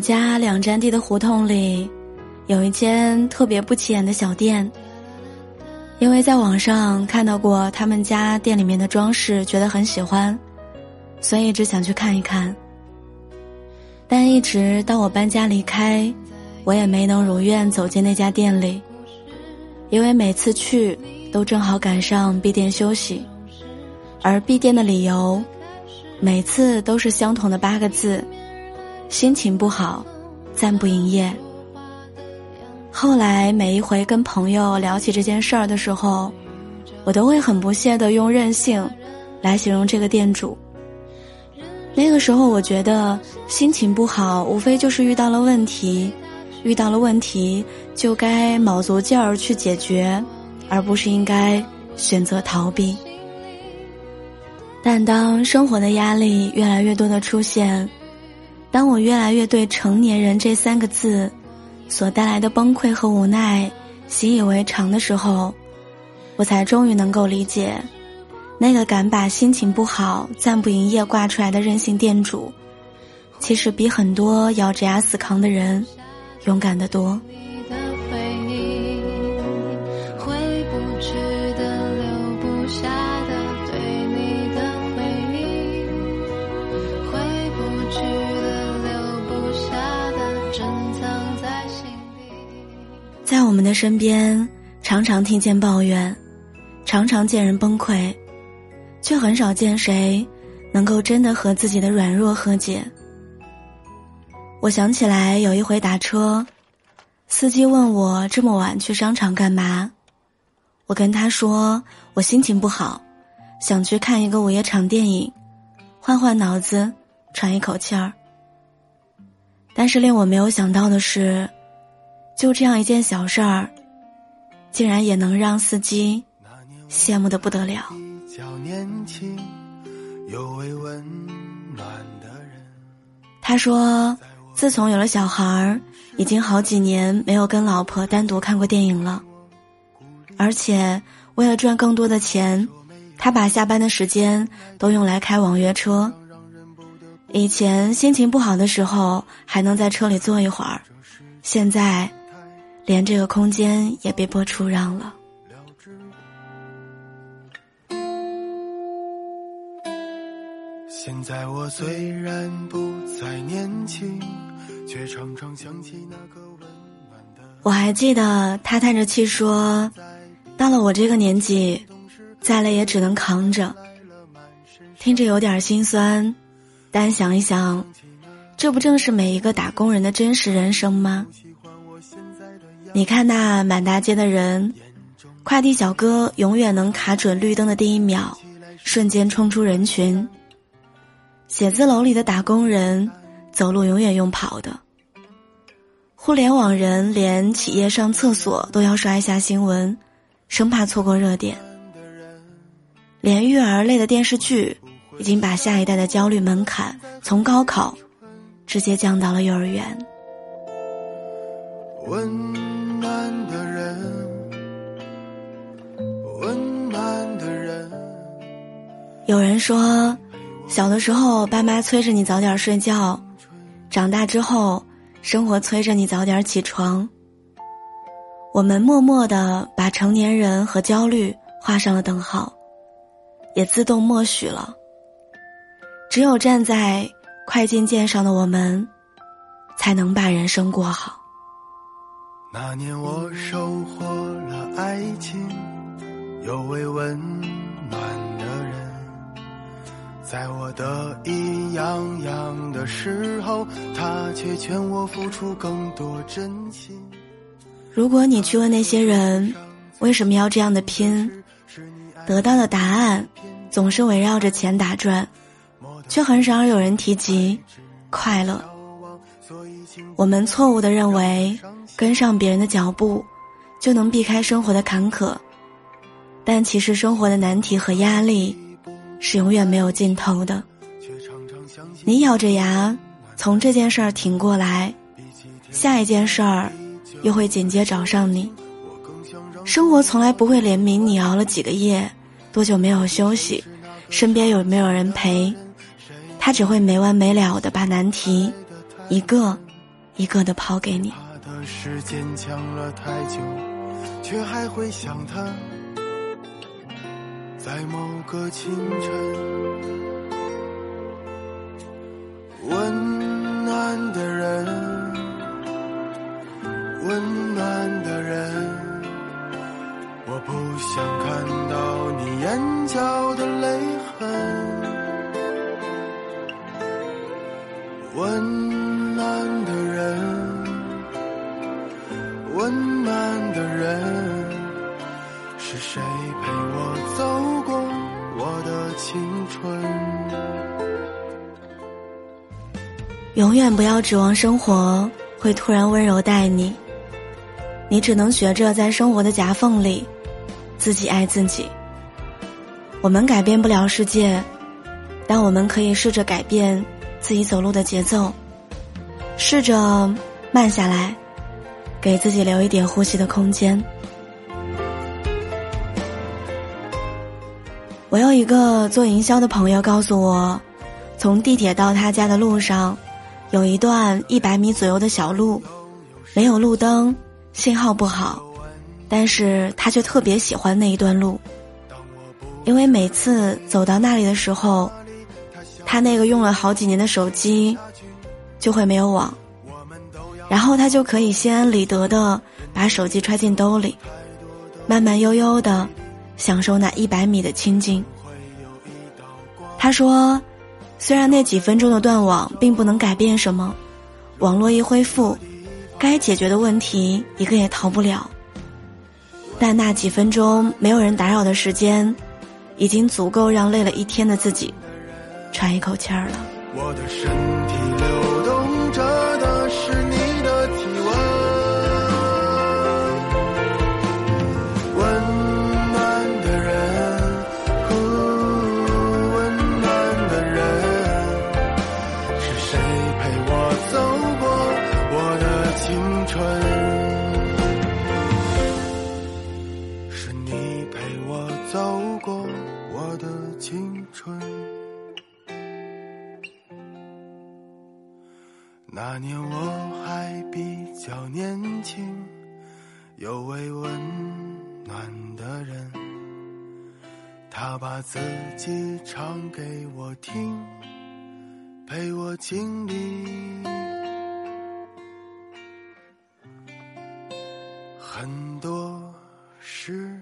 我家两站地的胡同里，有一间特别不起眼的小店。因为在网上看到过他们家店里面的装饰，觉得很喜欢，所以一直想去看一看。但一直到我搬家离开，我也没能如愿走进那家店里，因为每次去都正好赶上闭店休息，而闭店的理由，每次都是相同的八个字：心情不好，暂不营业。后来每一回跟朋友聊起这件事儿的时候，我都会很不屑的用任性来形容这个店主。那个时候我觉得心情不好，无非就是遇到了问题，遇到了问题就该卯足劲儿去解决，而不是应该选择逃避。但当生活的压力越来越多的出现，当我越来越对“成年人”这三个字。所带来的崩溃和无奈，习以为常的时候，我才终于能够理解，那个敢把心情不好暂不营业挂出来的任性店主，其实比很多咬着牙死扛的人勇敢得多。我们的身边，常常听见抱怨，常常见人崩溃，却很少见谁能够真的和自己的软弱和解。我想起来有一回打车，司机问我这么晚去商场干嘛，我跟他说我心情不好，想去看一个午夜场电影，换换脑子，喘一口气儿。但是令我没有想到的是。就这样一件小事儿，竟然也能让司机羡慕的不得了。他说，自从有了小孩儿，已经好几年没有跟老婆单独看过电影了。而且为了赚更多的钱，他把下班的时间都用来开网约车。以前心情不好的时候，还能在车里坐一会儿，现在。连这个空间也被迫出让了。现在我虽然不再年轻，却常常想起那个温暖的。我还记得他叹着气说：“到了我这个年纪，再累也只能扛着。”听着有点心酸，但想一想，这不正是每一个打工人的真实人生吗？你看那满大街的人，快递小哥永远能卡准绿灯的第一秒，瞬间冲出人群。写字楼里的打工人，走路永远用跑的。互联网人连企业上厕所都要刷一下新闻，生怕错过热点。连育儿类的电视剧，已经把下一代的焦虑门槛从高考，直接降到了幼儿园。的人温暖的人有人说，小的时候爸妈催着你早点睡觉，长大之后生活催着你早点起床。我们默默的把成年人和焦虑画上了等号，也自动默许了。只有站在快进键上的我们，才能把人生过好。那年我收获了爱情，有位温暖的人。在我得意洋洋的时候，他却劝我付出更多真心。如果你去问那些人为什么要这样的拼，得到的答案总是围绕着钱打转，却很少有人提及快乐。我们错误的认为跟上别人的脚步就能避开生活的坎坷，但其实生活的难题和压力。是永远没有尽头的。你咬着牙从这件事儿挺过来，下一件事儿又会紧接找上你。生活从来不会怜悯你熬了几个夜，多久没有休息，身边有没有人陪，他只会没完没了的把难题一个一个的抛给你。可是坚强了太久，却还会想他，在某个清晨，温青春？永远不要指望生活会突然温柔待你，你只能学着在生活的夹缝里自己爱自己。我们改变不了世界，但我们可以试着改变自己走路的节奏，试着慢下来。给自己留一点呼吸的空间。我有一个做营销的朋友告诉我，从地铁到他家的路上，有一段一百米左右的小路，没有路灯，信号不好，但是他却特别喜欢那一段路，因为每次走到那里的时候，他那个用了好几年的手机就会没有网。然后他就可以心安理得的把手机揣进兜里，慢慢悠悠的享受那一百米的清静。他说：“虽然那几分钟的断网并不能改变什么，网络一恢复，该解决的问题一个也逃不了。但那几分钟没有人打扰的时间，已经足够让累了一天的自己喘一口气儿了。”我的身体流动是你陪我走过我的青春那年我还比较年轻，有位温暖的人，他把自己唱给我听，陪我经历。很多事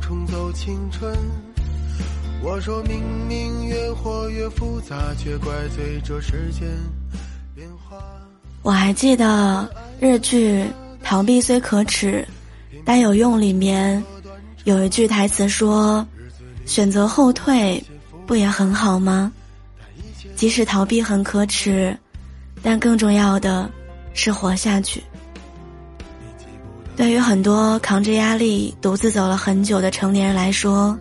重走青春。我说明明越活越复杂，却怪罪这世间变化。我还记得日剧《逃避虽可耻，但有用》里面有一句台词说：“选择后退，不也很好吗？即使逃避很可耻，但更重要的是活下去。”对于很多扛着压力独自走了很久的成年人来说，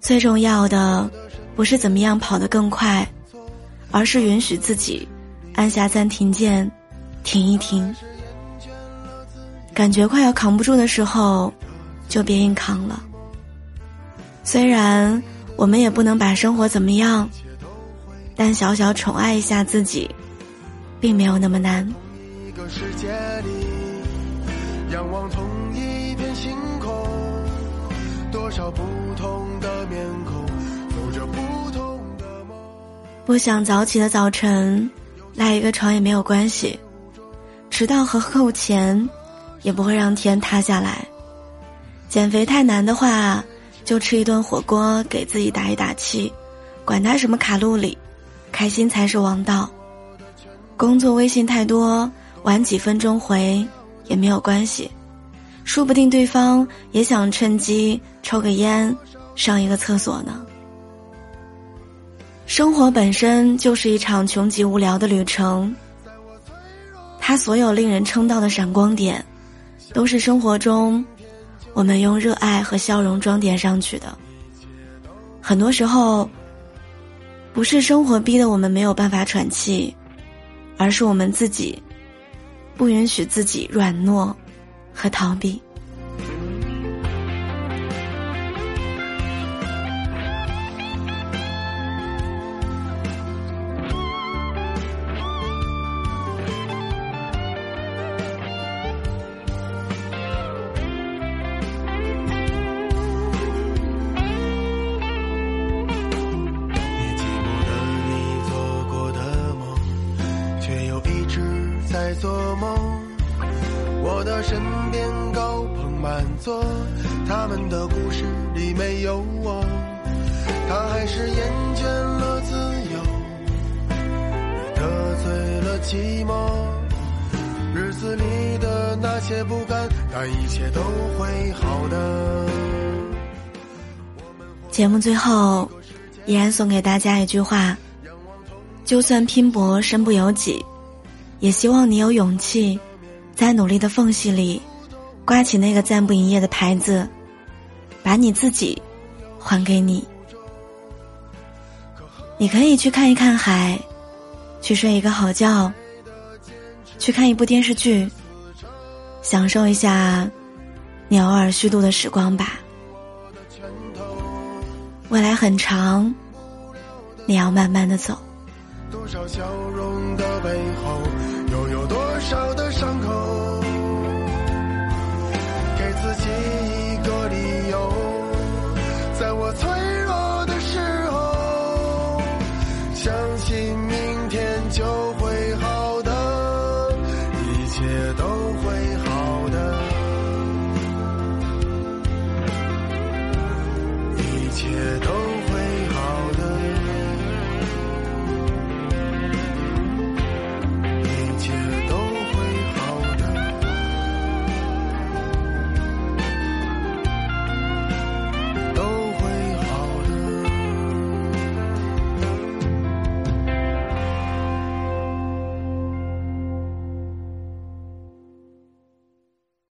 最重要的不是怎么样跑得更快，而是允许自己按下暂停键，停一停。感觉快要扛不住的时候，就别硬扛了。虽然我们也不能把生活怎么样，但小小宠爱一下自己，并没有那么难。仰望同一片星空，多少不同的面孔，有着不同的梦。不想早起的早晨，赖一个床也没有关系。迟到和扣钱，也不会让天塌下来。减肥太难的话，就吃一顿火锅给自己打一打气，管他什么卡路里，开心才是王道。工作微信太多，晚几分钟回也没有关系，说不定对方也想趁机抽个烟，上一个厕所呢。生活本身就是一场穷极无聊的旅程，它所有令人称道的闪光点，都是生活中我们用热爱和笑容装点上去的。很多时候，不是生活逼得我们没有办法喘气，而是我们自己不允许自己软弱和逃避。身边高朋满座，他们的故事里没有我，他还是厌倦了自由，得罪了寂寞，日子里的那些不甘，但一切都会好的。节目最后，依然送给大家一句话：就算拼搏身不由己。也希望你有勇气，在努力的缝隙里，刮起那个暂不营业的牌子，把你自己还给你。你可以去看一看海，去睡一个好觉，去看一部电视剧，享受一下你偶尔虚度的时光吧。未来很长，你要慢慢的走。多少笑容的背后。又有多少的伤口，给自己一个理由，在我最。